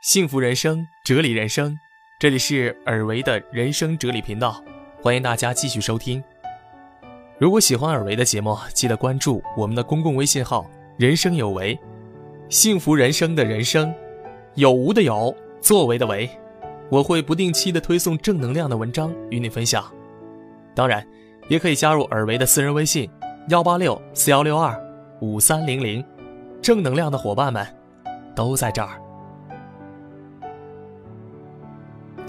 幸福人生，哲理人生，这里是尔维的人生哲理频道，欢迎大家继续收听。如果喜欢尔维的节目，记得关注我们的公共微信号“人生有为”，幸福人生的人生，有无的有，作为的为，我会不定期的推送正能量的文章与你分享。当然，也可以加入尔维的私人微信：幺八六四幺六二五三零零，正能量的伙伴们都在这儿。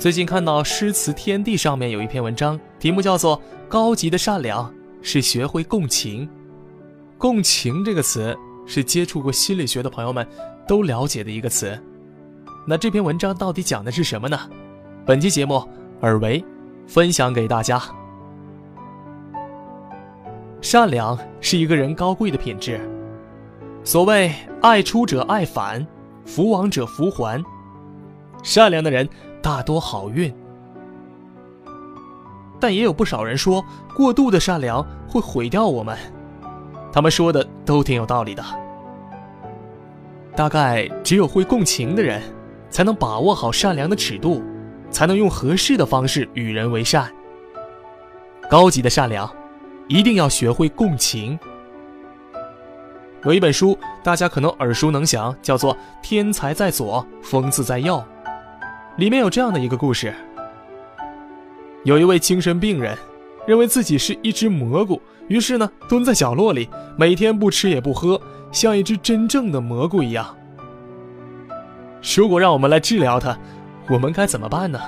最近看到诗词天地上面有一篇文章，题目叫做《高级的善良是学会共情》。共情这个词是接触过心理学的朋友们都了解的一个词。那这篇文章到底讲的是什么呢？本期节目尔维分享给大家。善良是一个人高贵的品质。所谓爱出者爱返，福往者福还。善良的人。大多好运，但也有不少人说过度的善良会毁掉我们。他们说的都挺有道理的。大概只有会共情的人，才能把握好善良的尺度，才能用合适的方式与人为善。高级的善良，一定要学会共情。有一本书，大家可能耳熟能详，叫做《天才在左，疯子在右》。里面有这样的一个故事：有一位精神病人，认为自己是一只蘑菇，于是呢，蹲在角落里，每天不吃也不喝，像一只真正的蘑菇一样。如果让我们来治疗他，我们该怎么办呢？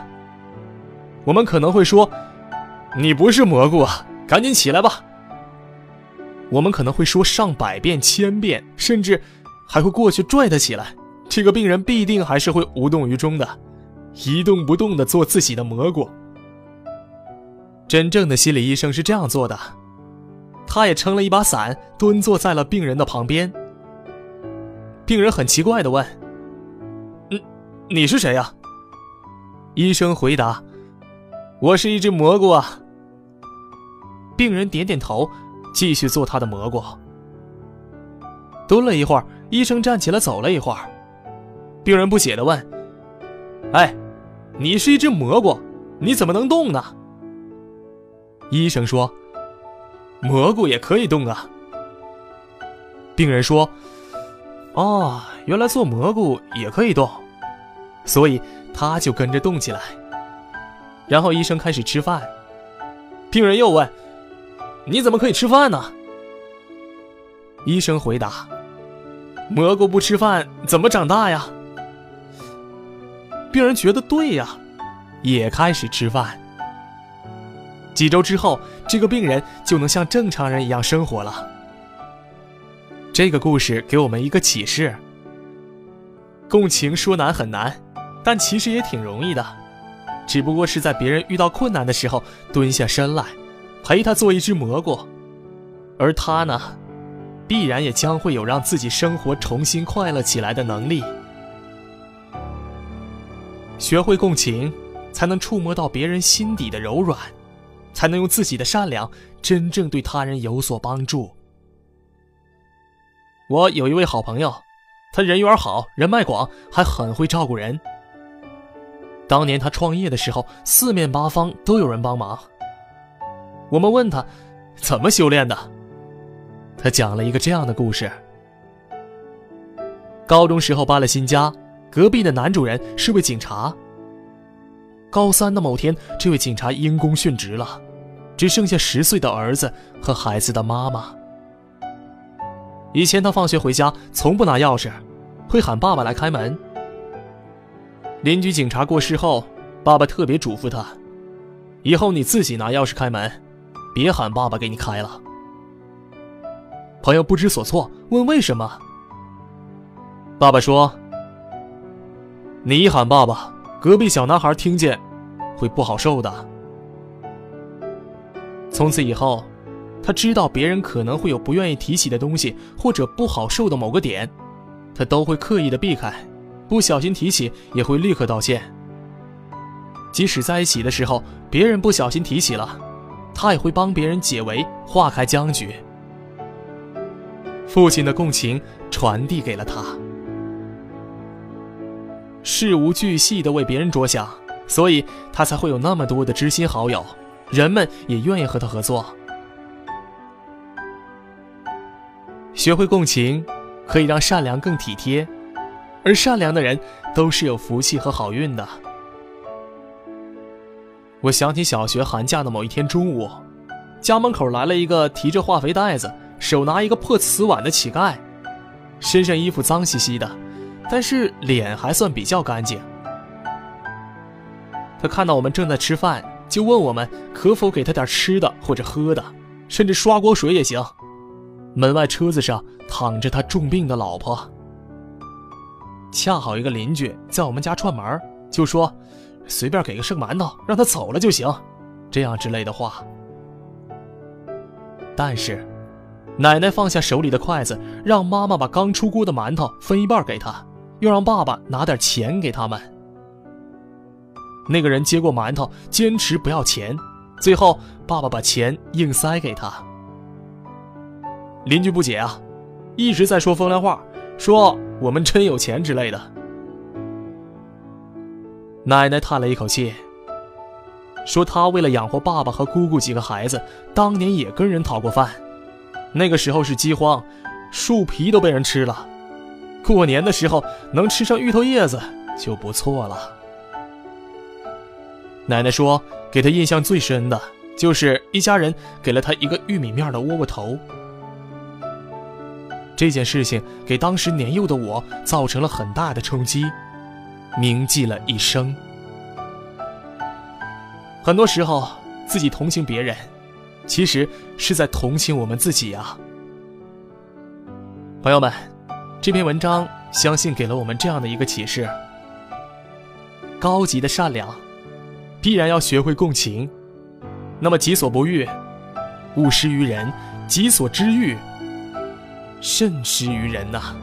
我们可能会说：“你不是蘑菇啊，赶紧起来吧。”我们可能会说上百遍、千遍，甚至还会过去拽他起来。这个病人必定还是会无动于衷的。一动不动的做自己的蘑菇。真正的心理医生是这样做的，他也撑了一把伞，蹲坐在了病人的旁边。病人很奇怪的问：“嗯，你是谁呀？”医生回答：“我是一只蘑菇啊。”病人点点头，继续做他的蘑菇。蹲了一会儿，医生站起来走了一会儿，病人不解的问：“哎？”你是一只蘑菇，你怎么能动呢？医生说：“蘑菇也可以动啊。”病人说：“哦，原来做蘑菇也可以动，所以他就跟着动起来。”然后医生开始吃饭。病人又问：“你怎么可以吃饭呢？”医生回答：“蘑菇不吃饭怎么长大呀？”病人觉得对呀，也开始吃饭。几周之后，这个病人就能像正常人一样生活了。这个故事给我们一个启示：共情说难很难，但其实也挺容易的，只不过是在别人遇到困难的时候蹲下身来，陪他做一只蘑菇，而他呢，必然也将会有让自己生活重新快乐起来的能力。学会共情，才能触摸到别人心底的柔软，才能用自己的善良真正对他人有所帮助。我有一位好朋友，他人缘好，人脉广，还很会照顾人。当年他创业的时候，四面八方都有人帮忙。我们问他怎么修炼的，他讲了一个这样的故事：高中时候搬了新家。隔壁的男主人是位警察。高三的某天，这位警察因公殉职了，只剩下十岁的儿子和孩子的妈妈。以前他放学回家从不拿钥匙，会喊爸爸来开门。邻居警察过世后，爸爸特别嘱咐他：“以后你自己拿钥匙开门，别喊爸爸给你开了。”朋友不知所措，问为什么。爸爸说。你一喊爸爸，隔壁小男孩听见，会不好受的。从此以后，他知道别人可能会有不愿意提起的东西，或者不好受的某个点，他都会刻意的避开，不小心提起也会立刻道歉。即使在一起的时候，别人不小心提起了，他也会帮别人解围，化开僵局。父亲的共情传递给了他。事无巨细的为别人着想，所以他才会有那么多的知心好友，人们也愿意和他合作。学会共情，可以让善良更体贴，而善良的人都是有福气和好运的。我想起小学寒假的某一天中午，家门口来了一个提着化肥袋子、手拿一个破瓷碗的乞丐，身上衣服脏兮兮的，但是脸还算比较干净。他看到我们正在吃饭，就问我们可否给他点吃的或者喝的，甚至刷锅水也行。门外车子上躺着他重病的老婆，恰好一个邻居在我们家串门，就说。随便给个剩馒头，让他走了就行，这样之类的话。但是，奶奶放下手里的筷子，让妈妈把刚出锅的馒头分一半给他，又让爸爸拿点钱给他们。那个人接过馒头，坚持不要钱，最后爸爸把钱硬塞给他。邻居不解啊，一直在说风凉话，说我们真有钱之类的。奶奶叹了一口气，说：“她为了养活爸爸和姑姑几个孩子，当年也跟人讨过饭。那个时候是饥荒，树皮都被人吃了。过年的时候能吃上芋头叶子就不错了。”奶奶说：“给她印象最深的就是一家人给了她一个玉米面的窝窝头。这件事情给当时年幼的我造成了很大的冲击。”铭记了一生。很多时候，自己同情别人，其实是在同情我们自己啊。朋友们，这篇文章相信给了我们这样的一个启示：高级的善良，必然要学会共情。那么，己所不欲，勿施于人；己所之欲，慎施于人呐。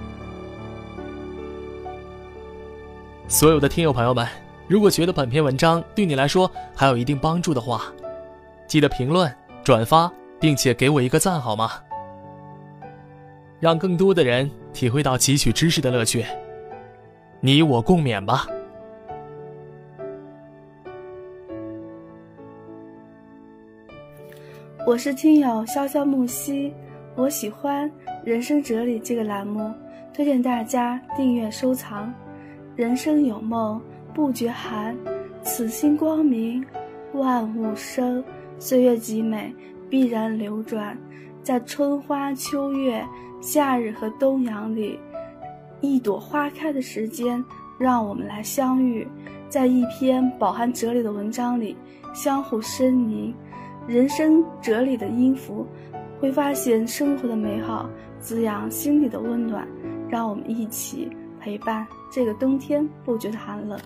所有的听友朋友们，如果觉得本篇文章对你来说还有一定帮助的话，记得评论、转发，并且给我一个赞，好吗？让更多的人体会到汲取知识的乐趣，你我共勉吧。我是听友潇潇木兮，我喜欢《人生哲理》这个栏目，推荐大家订阅收藏。人生有梦不觉寒，此心光明，万物生。岁月极美，必然流转。在春花秋月、夏日和冬阳里，一朵花开的时间，让我们来相遇，在一篇饱含哲理的文章里相互呻吟。人生哲理的音符，会发现生活的美好，滋养心里的温暖。让我们一起。陪伴这个冬天不觉得寒冷。